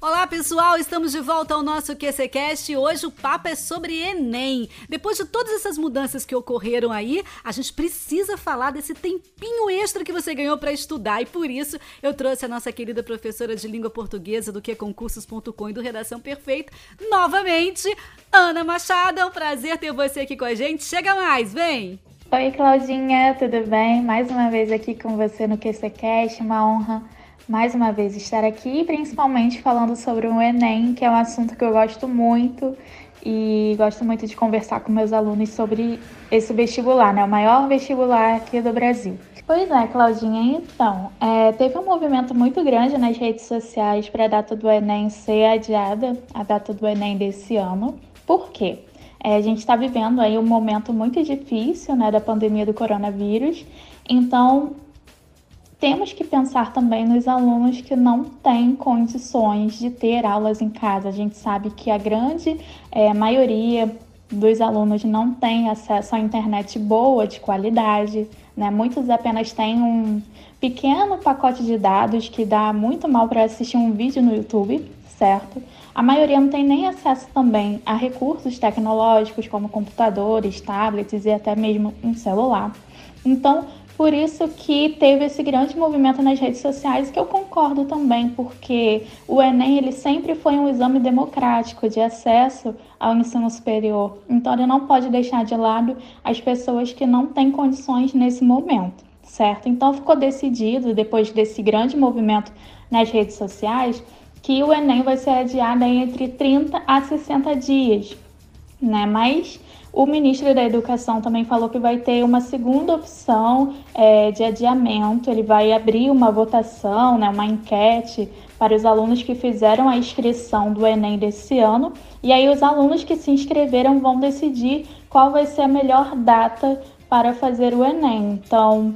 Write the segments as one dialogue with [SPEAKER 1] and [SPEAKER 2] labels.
[SPEAKER 1] Olá pessoal, estamos de volta ao nosso QCCast hoje o papo é sobre Enem. Depois de todas essas mudanças que ocorreram aí, a gente precisa falar desse tempinho extra que você ganhou para estudar e por isso eu trouxe a nossa querida professora de língua portuguesa do QConcursos.com e do Redação Perfeita, novamente, Ana Machado. É um prazer ter você aqui com a gente. Chega mais, vem!
[SPEAKER 2] Oi Claudinha, tudo bem? Mais uma vez aqui com você no QCCast, uma honra mais uma vez estar aqui, principalmente falando sobre o Enem, que é um assunto que eu gosto muito e gosto muito de conversar com meus alunos sobre esse vestibular, né? O maior vestibular aqui do Brasil. Pois é, Claudinha, então, é, teve um movimento muito grande nas redes sociais para a data do Enem ser adiada, a data do Enem desse ano. Por quê? É, a gente está vivendo aí um momento muito difícil, né, da pandemia do coronavírus, então temos que pensar também nos alunos que não têm condições de ter aulas em casa. A gente sabe que a grande é, maioria dos alunos não tem acesso à internet boa, de qualidade, né? Muitos apenas têm um pequeno pacote de dados que dá muito mal para assistir um vídeo no YouTube, certo? A maioria não tem nem acesso também a recursos tecnológicos como computadores, tablets e até mesmo um celular. Então, por isso que teve esse grande movimento nas redes sociais, que eu concordo também, porque o Enem ele sempre foi um exame democrático de acesso ao ensino superior. Então ele não pode deixar de lado as pessoas que não têm condições nesse momento, certo? Então ficou decidido, depois desse grande movimento nas redes sociais, que o Enem vai ser adiado entre 30 a 60 dias, né? Mas o ministro da Educação também falou que vai ter uma segunda opção é, de adiamento. Ele vai abrir uma votação, né, uma enquete para os alunos que fizeram a inscrição do Enem desse ano. E aí os alunos que se inscreveram vão decidir qual vai ser a melhor data para fazer o Enem. Então,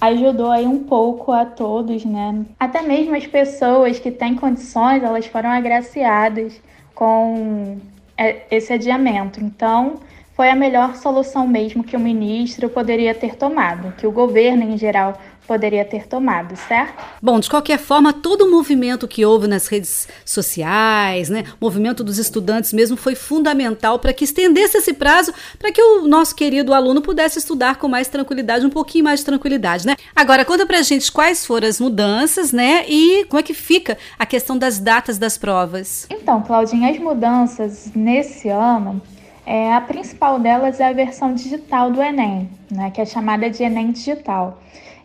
[SPEAKER 2] ajudou aí um pouco a todos, né? Até mesmo as pessoas que têm condições, elas foram agraciadas com é, esse adiamento. Então, foi a melhor solução mesmo que o ministro poderia ter tomado, que o governo em geral poderia ter tomado, certo?
[SPEAKER 1] Bom, de qualquer forma, todo o movimento que houve nas redes sociais, né, o movimento dos estudantes mesmo foi fundamental para que estendesse esse prazo para que o nosso querido aluno pudesse estudar com mais tranquilidade, um pouquinho mais de tranquilidade, né? Agora, conta pra gente quais foram as mudanças, né, e como é que fica a questão das datas das provas.
[SPEAKER 2] Então, Claudinha, as mudanças nesse ano é, a principal delas é a versão digital do Enem, né, que é chamada de Enem Digital.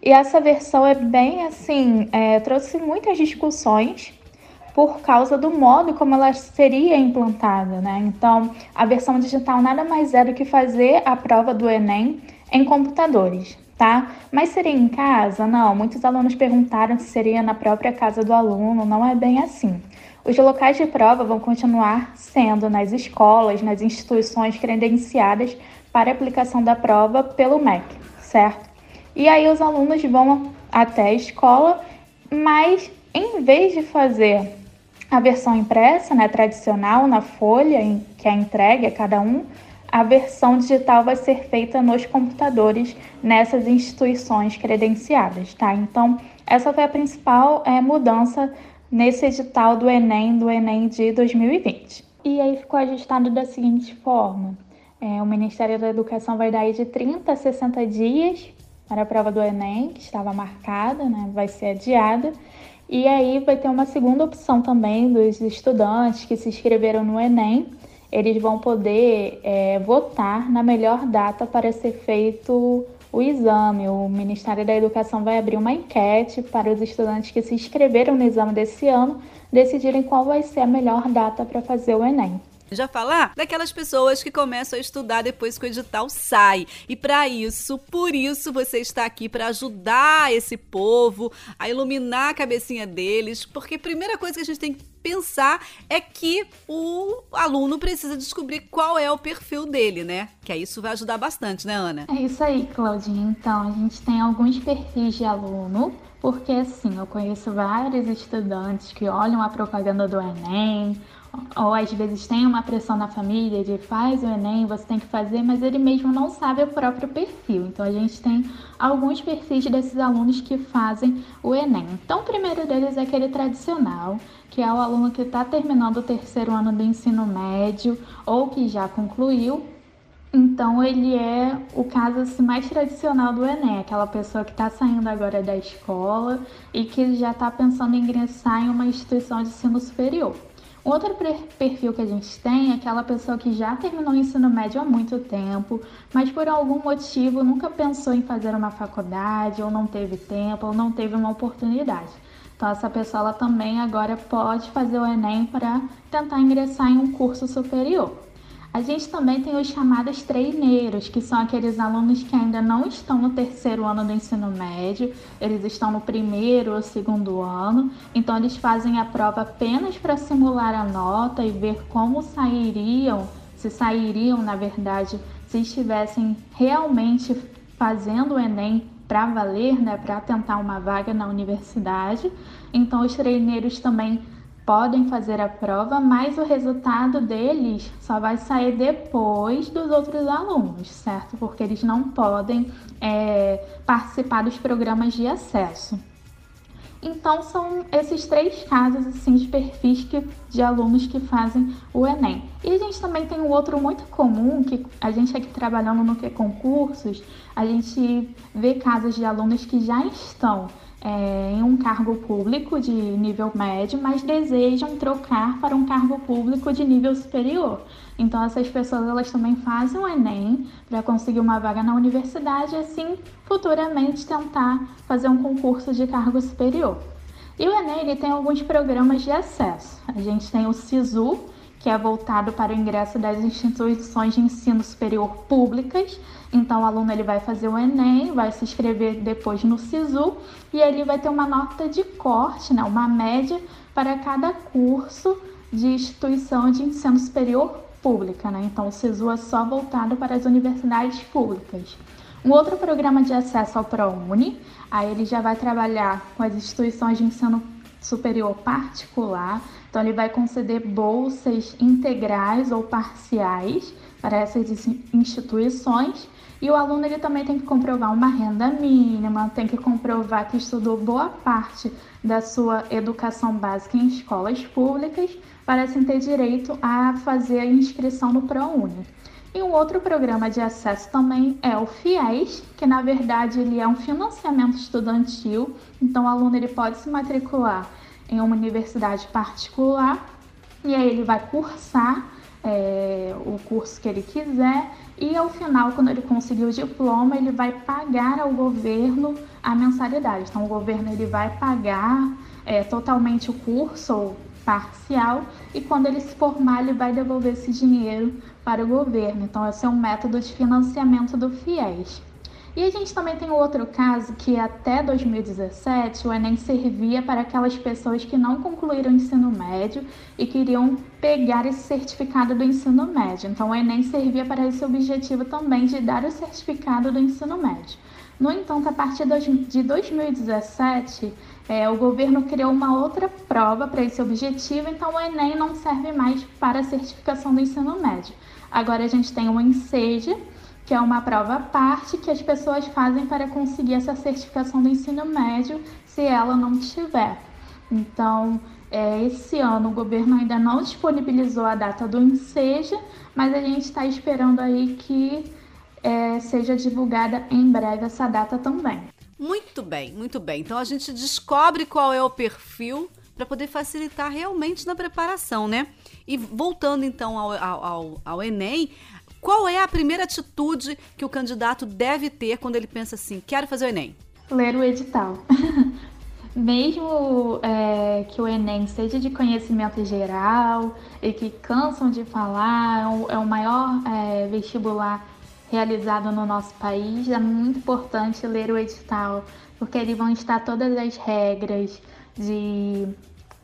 [SPEAKER 2] E essa versão é bem assim, é, trouxe muitas discussões por causa do modo como ela seria implantada, né? Então, a versão digital nada mais é do que fazer a prova do Enem em computadores, tá? Mas seria em casa? Não. Muitos alunos perguntaram se seria na própria casa do aluno. Não é bem assim. Os locais de prova vão continuar sendo nas escolas, nas instituições credenciadas para aplicação da prova pelo MEC, certo? E aí os alunos vão até a escola, mas em vez de fazer a versão impressa, né, tradicional, na folha, que é entregue a cada um, a versão digital vai ser feita nos computadores nessas instituições credenciadas, tá? Então, essa foi a principal é, mudança nesse edital do Enem, do Enem de 2020. E aí ficou ajustado da seguinte forma: é, o Ministério da Educação vai dar de 30 a 60 dias para a prova do Enem, que estava marcada, né, vai ser adiada. E aí vai ter uma segunda opção também dos estudantes que se inscreveram no Enem. Eles vão poder é, votar na melhor data para ser feito o exame. O Ministério da Educação vai abrir uma enquete para os estudantes que se inscreveram no exame desse ano decidirem qual vai ser a melhor data para fazer o Enem
[SPEAKER 1] já falar daquelas pessoas que começam a estudar depois que o edital sai. E para isso, por isso você está aqui para ajudar esse povo a iluminar a cabecinha deles, porque a primeira coisa que a gente tem que pensar é que o aluno precisa descobrir qual é o perfil dele, né? Que aí isso vai ajudar bastante, né, Ana?
[SPEAKER 2] É isso aí, Claudinha. Então, a gente tem alguns perfis de aluno, porque assim, eu conheço vários estudantes que olham a propaganda do Enem, ou às vezes tem uma pressão na família de faz o Enem, você tem que fazer, mas ele mesmo não sabe o próprio perfil. Então a gente tem alguns perfis desses alunos que fazem o Enem. Então o primeiro deles é aquele tradicional, que é o aluno que está terminando o terceiro ano do ensino médio ou que já concluiu. Então ele é o caso assim, mais tradicional do Enem, aquela pessoa que está saindo agora da escola e que já está pensando em ingressar em uma instituição de ensino superior. Outro perfil que a gente tem é aquela pessoa que já terminou o ensino médio há muito tempo, mas por algum motivo nunca pensou em fazer uma faculdade, ou não teve tempo, ou não teve uma oportunidade. Então, essa pessoa ela também agora pode fazer o Enem para tentar ingressar em um curso superior. A gente também tem os chamados treineiros, que são aqueles alunos que ainda não estão no terceiro ano do ensino médio, eles estão no primeiro ou segundo ano, então eles fazem a prova apenas para simular a nota e ver como sairiam, se sairiam, na verdade, se estivessem realmente fazendo o Enem para valer, né, para tentar uma vaga na universidade. Então os treineiros também podem fazer a prova, mas o resultado deles só vai sair depois dos outros alunos, certo? Porque eles não podem é, participar dos programas de acesso. Então são esses três casos assim de perfis que, de alunos que fazem o Enem. E a gente também tem um outro muito comum que a gente aqui trabalhando no que concursos, a gente vê casos de alunos que já estão é, em um cargo público de nível médio, mas desejam trocar para um cargo público de nível superior. Então essas pessoas elas também fazem o Enem para conseguir uma vaga na universidade e assim futuramente tentar fazer um concurso de cargo superior. E o Enem ele tem alguns programas de acesso. A gente tem o SISU, que é voltado para o ingresso das instituições de ensino superior públicas. Então, o aluno ele vai fazer o Enem, vai se inscrever depois no SISU e ele vai ter uma nota de corte, né, uma média para cada curso de instituição de ensino superior pública. Né? Então, o SISU é só voltado para as universidades públicas. Um outro programa de acesso ao ProUni, aí ele já vai trabalhar com as instituições de ensino superior particular, então ele vai conceder bolsas integrais ou parciais para essas instituições e o aluno ele também tem que comprovar uma renda mínima, tem que comprovar que estudou boa parte da sua educação básica em escolas públicas para assim ter direito a fazer a inscrição no ProUni. E um outro programa de acesso também é o FIES, que na verdade ele é um financiamento estudantil, então o aluno ele pode se matricular em uma universidade particular e aí ele vai cursar é, o curso que ele quiser e ao final, quando ele conseguir o diploma, ele vai pagar ao governo a mensalidade. Então, o governo ele vai pagar é, totalmente o curso ou parcial e quando ele se formar, ele vai devolver esse dinheiro para o governo. Então, esse é um método de financiamento do FIES. E a gente também tem outro caso que até 2017 o Enem servia para aquelas pessoas que não concluíram o ensino médio e queriam pegar esse certificado do ensino médio. Então o Enem servia para esse objetivo também de dar o certificado do ensino médio. No entanto, a partir de 2017, é, o governo criou uma outra prova para esse objetivo, então o Enem não serve mais para a certificação do ensino médio. Agora a gente tem o ENSEJA, que é uma prova à parte que as pessoas fazem para conseguir essa certificação do ensino médio se ela não tiver. Então, é, esse ano o governo ainda não disponibilizou a data do enseja, mas a gente está esperando aí que é, seja divulgada em breve essa data também.
[SPEAKER 1] Muito bem, muito bem. Então a gente descobre qual é o perfil para poder facilitar realmente na preparação, né? E voltando então ao, ao, ao Enem, qual é a primeira atitude que o candidato deve ter quando ele pensa assim: quero fazer o Enem?
[SPEAKER 2] Ler o edital. Mesmo é, que o Enem seja de conhecimento geral e que cansam de falar, é o, é o maior é, vestibular realizado no nosso país, é muito importante ler o edital, porque ali vão estar todas as regras de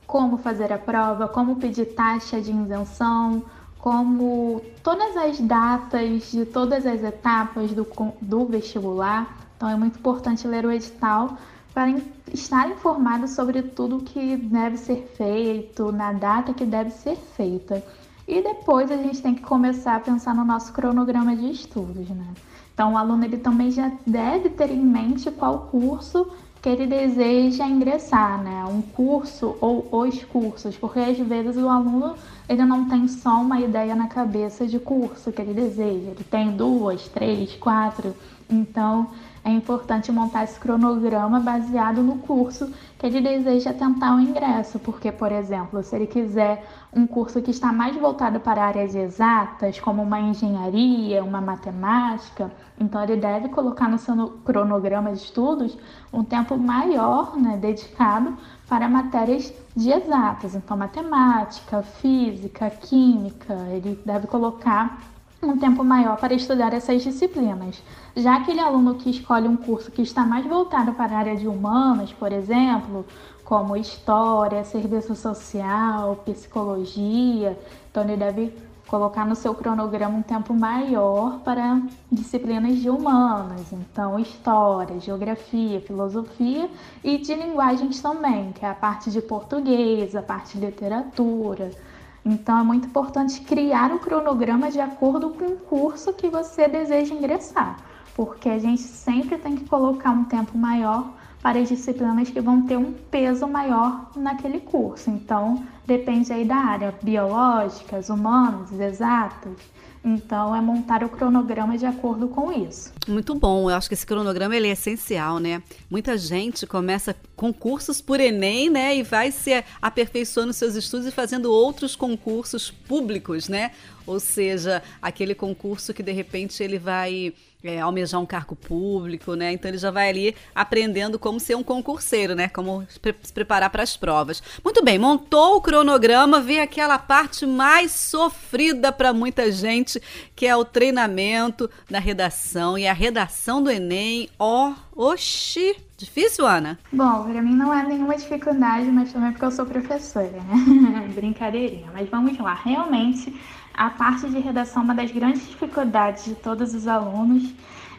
[SPEAKER 2] como fazer a prova, como pedir taxa de isenção, como todas as datas de todas as etapas do, do vestibular. Então é muito importante ler o edital para estar informado sobre tudo que deve ser feito, na data que deve ser feita. E depois a gente tem que começar a pensar no nosso cronograma de estudos, né? Então o aluno ele também já deve ter em mente qual curso que ele deseja ingressar, né? Um curso ou os cursos, porque às vezes o aluno ele não tem só uma ideia na cabeça de curso que ele deseja, ele tem duas, três, quatro. Então é importante montar esse cronograma baseado no curso que ele deseja tentar o ingresso, porque, por exemplo, se ele quiser um curso que está mais voltado para áreas exatas, como uma engenharia, uma matemática, então ele deve colocar no seu cronograma de estudos um tempo maior, né, dedicado para matérias de exatas, então matemática, física, química, ele deve colocar um tempo maior para estudar essas disciplinas. Já aquele aluno que escolhe um curso que está mais voltado para a área de humanas, por exemplo, como história, serviço social, psicologia, então ele deve colocar no seu cronograma um tempo maior para disciplinas de humanas, então história, geografia, filosofia e de linguagens também, que é a parte de português, a parte de literatura. Então é muito importante criar um cronograma de acordo com o curso que você deseja ingressar, porque a gente sempre tem que colocar um tempo maior para as disciplinas que vão ter um peso maior naquele curso. Então, depende aí da área, biológicas, humanas, exatas. Então, é montar o cronograma de acordo com isso.
[SPEAKER 1] Muito bom. Eu acho que esse cronograma ele é essencial, né? Muita gente começa concursos por Enem, né? E vai se aperfeiçoando seus estudos e fazendo outros concursos públicos, né? Ou seja, aquele concurso que de repente ele vai é, almejar um cargo público, né? Então ele já vai ali aprendendo como ser um concurseiro, né? Como se preparar para as provas. Muito bem, montou o cronograma, vem aquela parte mais sofrida para muita gente, que é o treinamento da redação e a redação do Enem. Ó, oh, oxi! Difícil, Ana?
[SPEAKER 2] Bom, para mim não é nenhuma dificuldade, mas também porque eu sou professora, né? Brincadeirinha. Mas vamos lá. Realmente, a parte de redação é uma das grandes dificuldades de todos os alunos.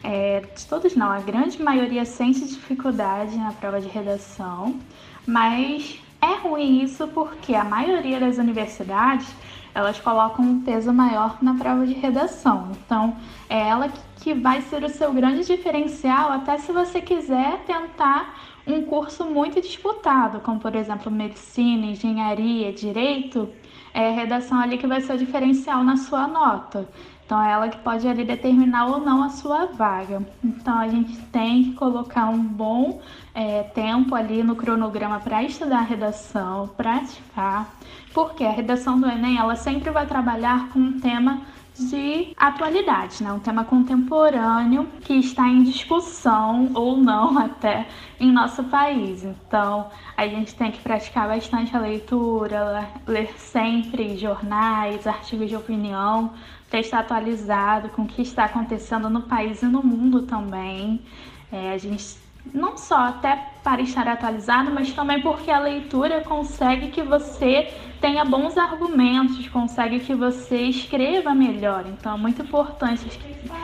[SPEAKER 2] É, de todos não, a grande maioria sente dificuldade na prova de redação, mas é ruim isso porque a maioria das universidades elas colocam um peso maior na prova de redação. Então, é ela que vai ser o seu grande diferencial, até se você quiser tentar um curso muito disputado, como por exemplo medicina, engenharia, direito, é a redação ali que vai ser o diferencial na sua nota. Então, é ela que pode ali determinar ou não a sua vaga. Então, a gente tem que colocar um bom é, tempo ali no cronograma para estudar a redação, praticar, porque a redação do Enem ela sempre vai trabalhar com um tema de atualidade, né? um tema contemporâneo que está em discussão ou não até em nosso país. Então, a gente tem que praticar bastante a leitura, ler sempre jornais, artigos de opinião, para estar atualizado com o que está acontecendo no país e no mundo também. É, a gente não só até para estar atualizado, mas também porque a leitura consegue que você tenha bons argumentos, consegue que você escreva melhor. Então é muito importante.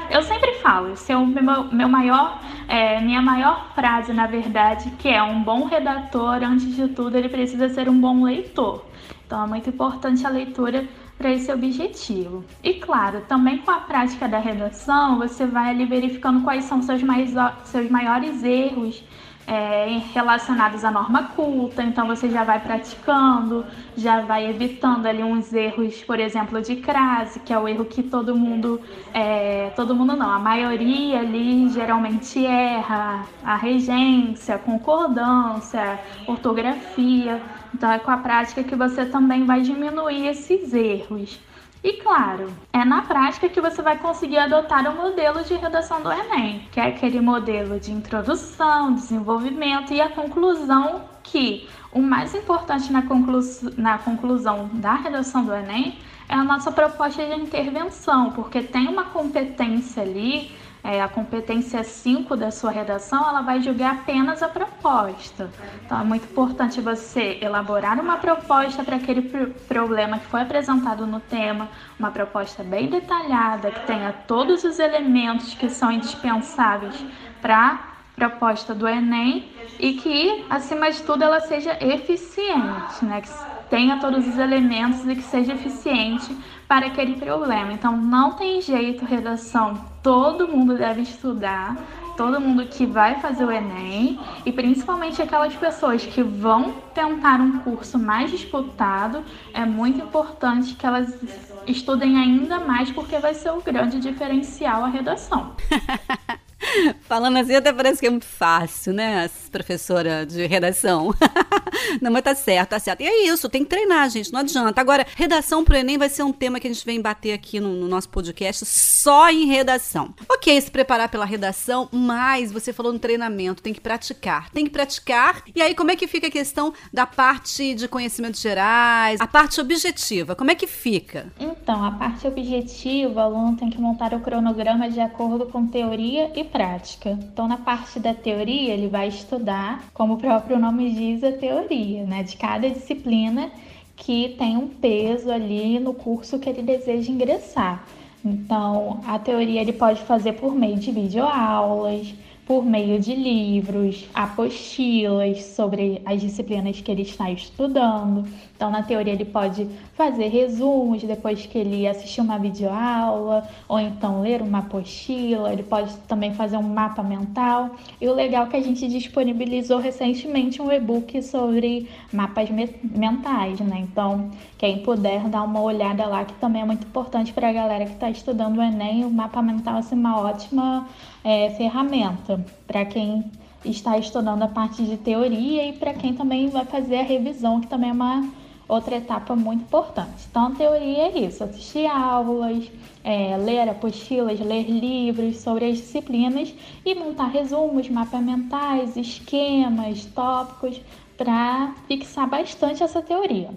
[SPEAKER 2] Eu sempre falo, esse é o meu, meu maior, é, minha maior frase, na verdade, que é um bom redator, antes de tudo, ele precisa ser um bom leitor. Então é muito importante a leitura para esse objetivo. E claro, também com a prática da redação, você vai ali verificando quais são seus, mais, seus maiores erros é, relacionados à norma culta, então você já vai praticando, já vai evitando ali uns erros, por exemplo, de crase, que é o erro que todo mundo, é, todo mundo não, a maioria ali geralmente erra, a regência, concordância, ortografia. Então é com a prática que você também vai diminuir esses erros. E claro, é na prática que você vai conseguir adotar o modelo de redação do Enem, que é aquele modelo de introdução, desenvolvimento e a conclusão que o mais importante na, conclu na conclusão da redação do Enem é a nossa proposta de intervenção, porque tem uma competência ali é, a competência 5 da sua redação, ela vai julgar apenas a proposta. Então é muito importante você elaborar uma proposta para aquele pr problema que foi apresentado no tema, uma proposta bem detalhada, que tenha todos os elementos que são indispensáveis para proposta do Enem e que, acima de tudo, ela seja eficiente, né? Que tenha todos os elementos e que seja eficiente para aquele problema. Então, não tem jeito, redação, todo mundo deve estudar, todo mundo que vai fazer o Enem e principalmente aquelas pessoas que vão tentar um curso mais disputado, é muito importante que elas estudem ainda mais porque vai ser o grande diferencial a redação.
[SPEAKER 1] Falando assim, até parece que é muito fácil, né, professora de redação? não, mas tá certo, tá certo. E é isso, tem que treinar, gente, não adianta. Agora, redação pro Enem vai ser um tema que a gente vem bater aqui no, no nosso podcast só em redação. Ok, se preparar pela redação, mas você falou no treinamento, tem que praticar. Tem que praticar. E aí, como é que fica a questão da parte de conhecimentos gerais, a parte objetiva? Como é que fica?
[SPEAKER 2] Então, a parte objetiva, o aluno tem que montar o cronograma de acordo com teoria e prática. Então, na parte da teoria, ele vai estudar, como o próprio nome diz, a teoria, né, de cada disciplina que tem um peso ali no curso que ele deseja ingressar. Então, a teoria ele pode fazer por meio de videoaulas, por meio de livros, apostilas sobre as disciplinas que ele está estudando. Então, na teoria, ele pode fazer resumos depois que ele assistir uma videoaula, ou então ler uma apostila, ele pode também fazer um mapa mental. E o legal é que a gente disponibilizou recentemente um e-book sobre mapas mentais, né? Então, quem puder dar uma olhada lá, que também é muito importante para a galera que está estudando o Enem, o mapa mental é assim, uma ótima é, ferramenta para quem está estudando a parte de teoria e para quem também vai fazer a revisão, que também é uma outra etapa muito importante. Então, a teoria é isso: assistir aulas, é, ler apostilas, ler livros sobre as disciplinas e montar resumos, mapas mentais, esquemas, tópicos para fixar bastante essa teoria.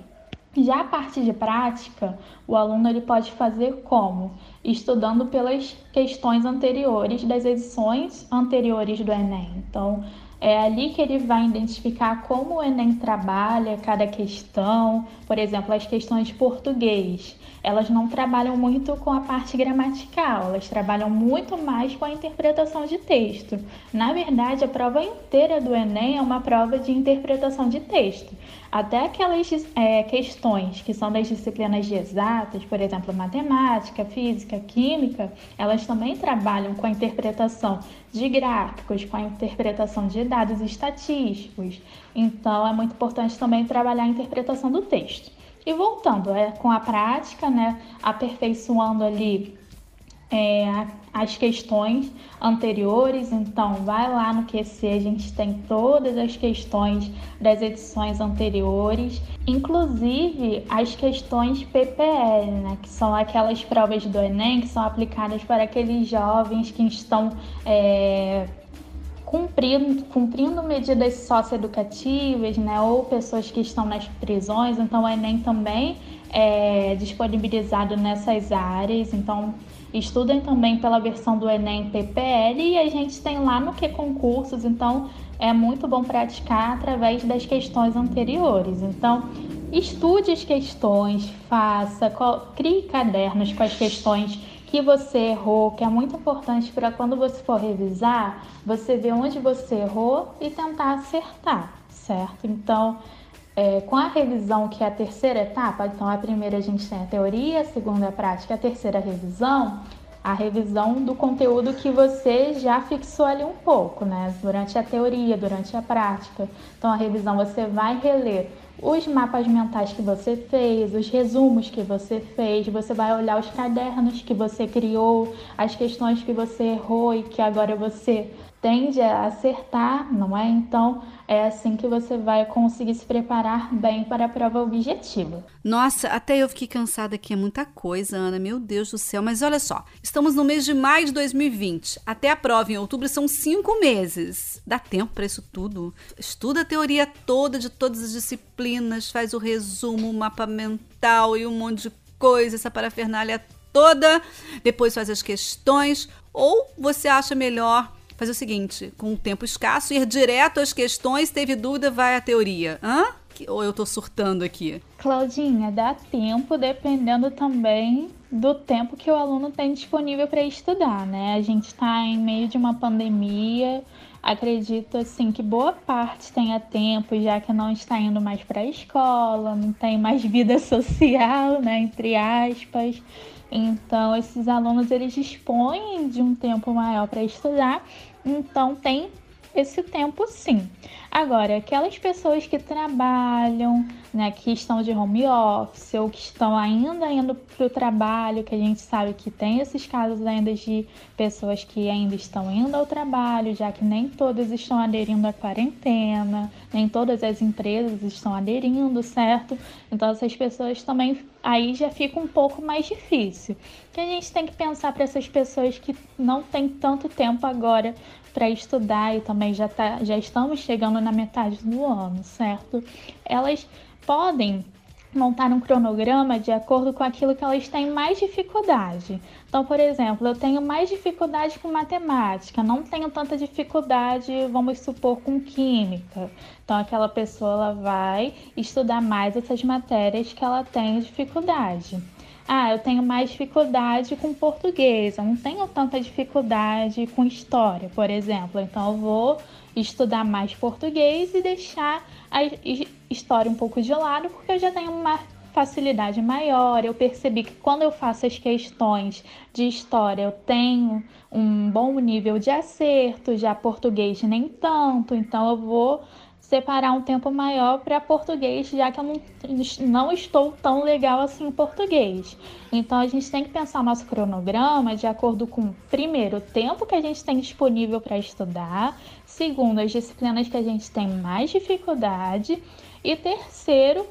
[SPEAKER 2] Já a parte de prática, o aluno ele pode fazer como? Estudando pelas questões anteriores das edições anteriores do Enem. Então, é ali que ele vai identificar como o Enem trabalha cada questão, por exemplo, as questões de português. Elas não trabalham muito com a parte gramatical, elas trabalham muito mais com a interpretação de texto. Na verdade, a prova inteira do Enem é uma prova de interpretação de texto. Até aquelas é, questões que são das disciplinas de exatas, por exemplo, matemática, física, química, elas também trabalham com a interpretação de gráficos, com a interpretação de dados estatísticos. Então, é muito importante também trabalhar a interpretação do texto. E voltando, é com a prática, né, aperfeiçoando ali é, as questões anteriores. Então, vai lá no QC, a gente tem todas as questões das edições anteriores, inclusive as questões PPL, né, que são aquelas provas do Enem que são aplicadas para aqueles jovens que estão é, cumprindo, cumprindo medidas socioeducativas, né, ou pessoas que estão nas prisões. Então, o Enem também é disponibilizado nessas áreas. Então, Estudem também pela versão do Enem PPL e a gente tem lá no que concursos, então é muito bom praticar através das questões anteriores. Então, estude as questões, faça, crie cadernos com as questões que você errou, que é muito importante para quando você for revisar, você ver onde você errou e tentar acertar, certo? Então, é, com a revisão, que é a terceira etapa, então a primeira a gente tem a teoria, a segunda a prática, a terceira a revisão, a revisão do conteúdo que você já fixou ali um pouco, né? Durante a teoria, durante a prática. Então a revisão você vai reler os mapas mentais que você fez, os resumos que você fez, você vai olhar os cadernos que você criou, as questões que você errou e que agora você tende a acertar, não é? Então, é assim que você vai conseguir se preparar bem para a prova objetiva.
[SPEAKER 1] Nossa, até eu fiquei cansada aqui, é muita coisa, Ana, meu Deus do céu. Mas olha só, estamos no mês de maio de 2020. Até a prova em outubro são cinco meses. Dá tempo para isso tudo. Estuda a teoria toda de todas as disciplinas, faz o resumo, o mapa mental e um monte de coisa, essa parafernália toda. Depois faz as questões. Ou você acha melhor fazer o seguinte, com um tempo escasso, ir direto às questões, teve dúvida, vai à teoria. Hã? Ou eu tô surtando aqui?
[SPEAKER 2] Claudinha, dá tempo dependendo também do tempo que o aluno tem disponível para estudar, né? A gente está em meio de uma pandemia, acredito assim que boa parte tenha tempo, já que não está indo mais para a escola, não tem mais vida social, né, entre aspas. Então, esses alunos eles dispõem de um tempo maior para estudar, então tem esse tempo sim. Agora, aquelas pessoas que trabalham, né, que estão de home office ou que estão ainda indo para o trabalho, que a gente sabe que tem esses casos ainda de pessoas que ainda estão indo ao trabalho, já que nem todas estão aderindo à quarentena, nem todas as empresas estão aderindo, certo? Então essas pessoas também aí já fica um pouco mais difícil. Que a gente tem que pensar para essas pessoas que não têm tanto tempo agora para estudar e também já, tá, já estamos chegando na metade do ano, certo? Elas podem montar um cronograma de acordo com aquilo que elas têm mais dificuldade. Então, por exemplo, eu tenho mais dificuldade com matemática, não tenho tanta dificuldade, vamos supor, com química. Então, aquela pessoa ela vai estudar mais essas matérias que ela tem dificuldade. Ah, eu tenho mais dificuldade com português, eu não tenho tanta dificuldade com história, por exemplo. Então eu vou estudar mais português e deixar a história um pouco de lado, porque eu já tenho uma facilidade maior. Eu percebi que quando eu faço as questões de história, eu tenho um bom nível de acerto, já português nem tanto, então eu vou separar um tempo maior para português, já que eu não, não estou tão legal assim em português. Então a gente tem que pensar nosso cronograma de acordo com, primeiro, o tempo que a gente tem disponível para estudar, segundo, as disciplinas que a gente tem mais dificuldade, e terceiro,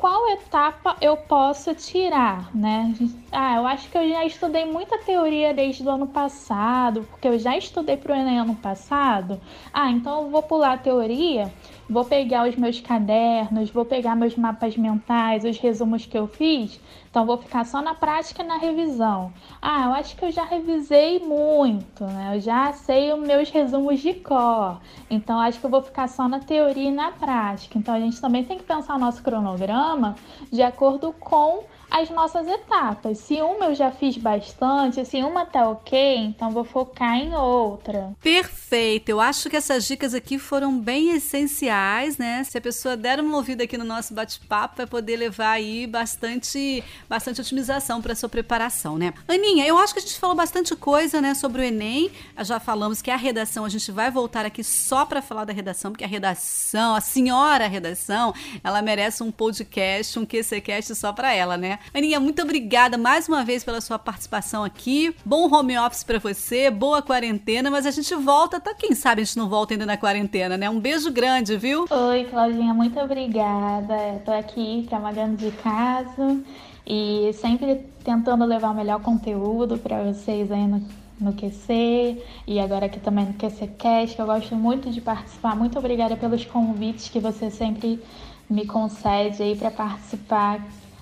[SPEAKER 2] qual etapa eu posso tirar, né? Ah, eu acho que eu já estudei muita teoria desde o ano passado, porque eu já estudei para o Enem ano passado. Ah, então eu vou pular a teoria vou pegar os meus cadernos, vou pegar meus mapas mentais, os resumos que eu fiz, então vou ficar só na prática e na revisão. Ah, eu acho que eu já revisei muito, né? Eu já sei os meus resumos de cor. Então acho que eu vou ficar só na teoria e na prática. Então a gente também tem que pensar o nosso cronograma de acordo com as nossas etapas. Se uma eu já fiz bastante, se uma tá ok, então vou focar em outra.
[SPEAKER 1] Perfeito. Eu acho que essas dicas aqui foram bem essenciais, né? Se a pessoa der uma ouvida aqui no nosso bate-papo, vai poder levar aí bastante, bastante otimização para sua preparação, né? Aninha, eu acho que a gente falou bastante coisa, né, sobre o Enem. Já falamos que a redação, a gente vai voltar aqui só para falar da redação, porque a redação, a senhora redação, ela merece um podcast, um QCcast só para ela, né? Aninha, muito obrigada mais uma vez pela sua participação aqui. Bom home office para você, boa quarentena, mas a gente volta, tá? Quem sabe a gente não volta ainda na quarentena, né? Um beijo grande, viu?
[SPEAKER 2] Oi, Claudinha, muito obrigada. Tô aqui trabalhando de casa e sempre tentando levar o melhor conteúdo para vocês aí no, no QC e agora aqui também no QC Cast, que eu gosto muito de participar. Muito obrigada pelos convites que você sempre me concede aí para participar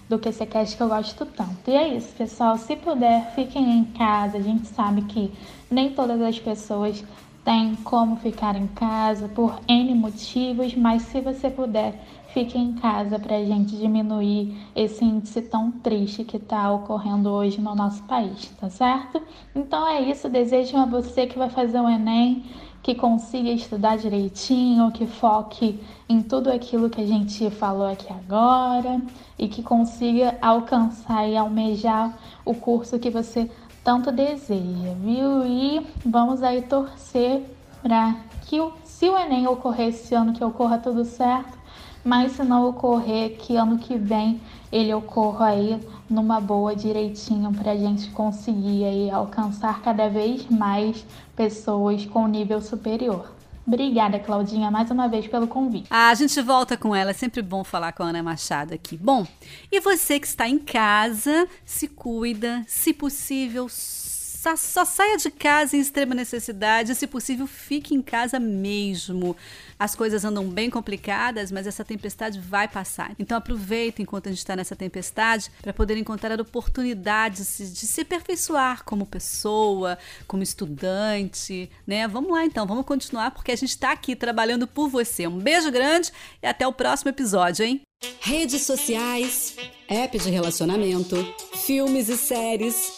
[SPEAKER 2] do que quer que eu gosto tanto. E é isso, pessoal. Se puder, fiquem em casa. A gente sabe que nem todas as pessoas têm como ficar em casa por N motivos, mas se você puder, fique em casa para a gente diminuir esse índice tão triste que está ocorrendo hoje no nosso país, tá certo? Então é isso. Desejo a você que vai fazer o Enem que consiga estudar direitinho, que foque em tudo aquilo que a gente falou aqui agora e que consiga alcançar e almejar o curso que você tanto deseja, viu? E vamos aí torcer para que se o Enem ocorrer esse ano que ocorra tudo certo, mas se não ocorrer que ano que vem ele ocorra aí numa boa direitinho para a gente conseguir aí alcançar cada vez mais pessoas com nível superior. Obrigada, Claudinha, mais uma vez pelo convite.
[SPEAKER 1] Ah, a gente volta com ela, é sempre bom falar com a Ana Machado aqui. Bom, e você que está em casa, se cuida, se possível, só, só saia de casa em extrema necessidade, se possível, fique em casa mesmo. As coisas andam bem complicadas, mas essa tempestade vai passar. Então aproveita enquanto a gente está nessa tempestade para poder encontrar oportunidades de se aperfeiçoar como pessoa, como estudante, né? Vamos lá então, vamos continuar porque a gente está aqui trabalhando por você. Um beijo grande e até o próximo episódio, hein?
[SPEAKER 3] Redes sociais, app de relacionamento, filmes e séries.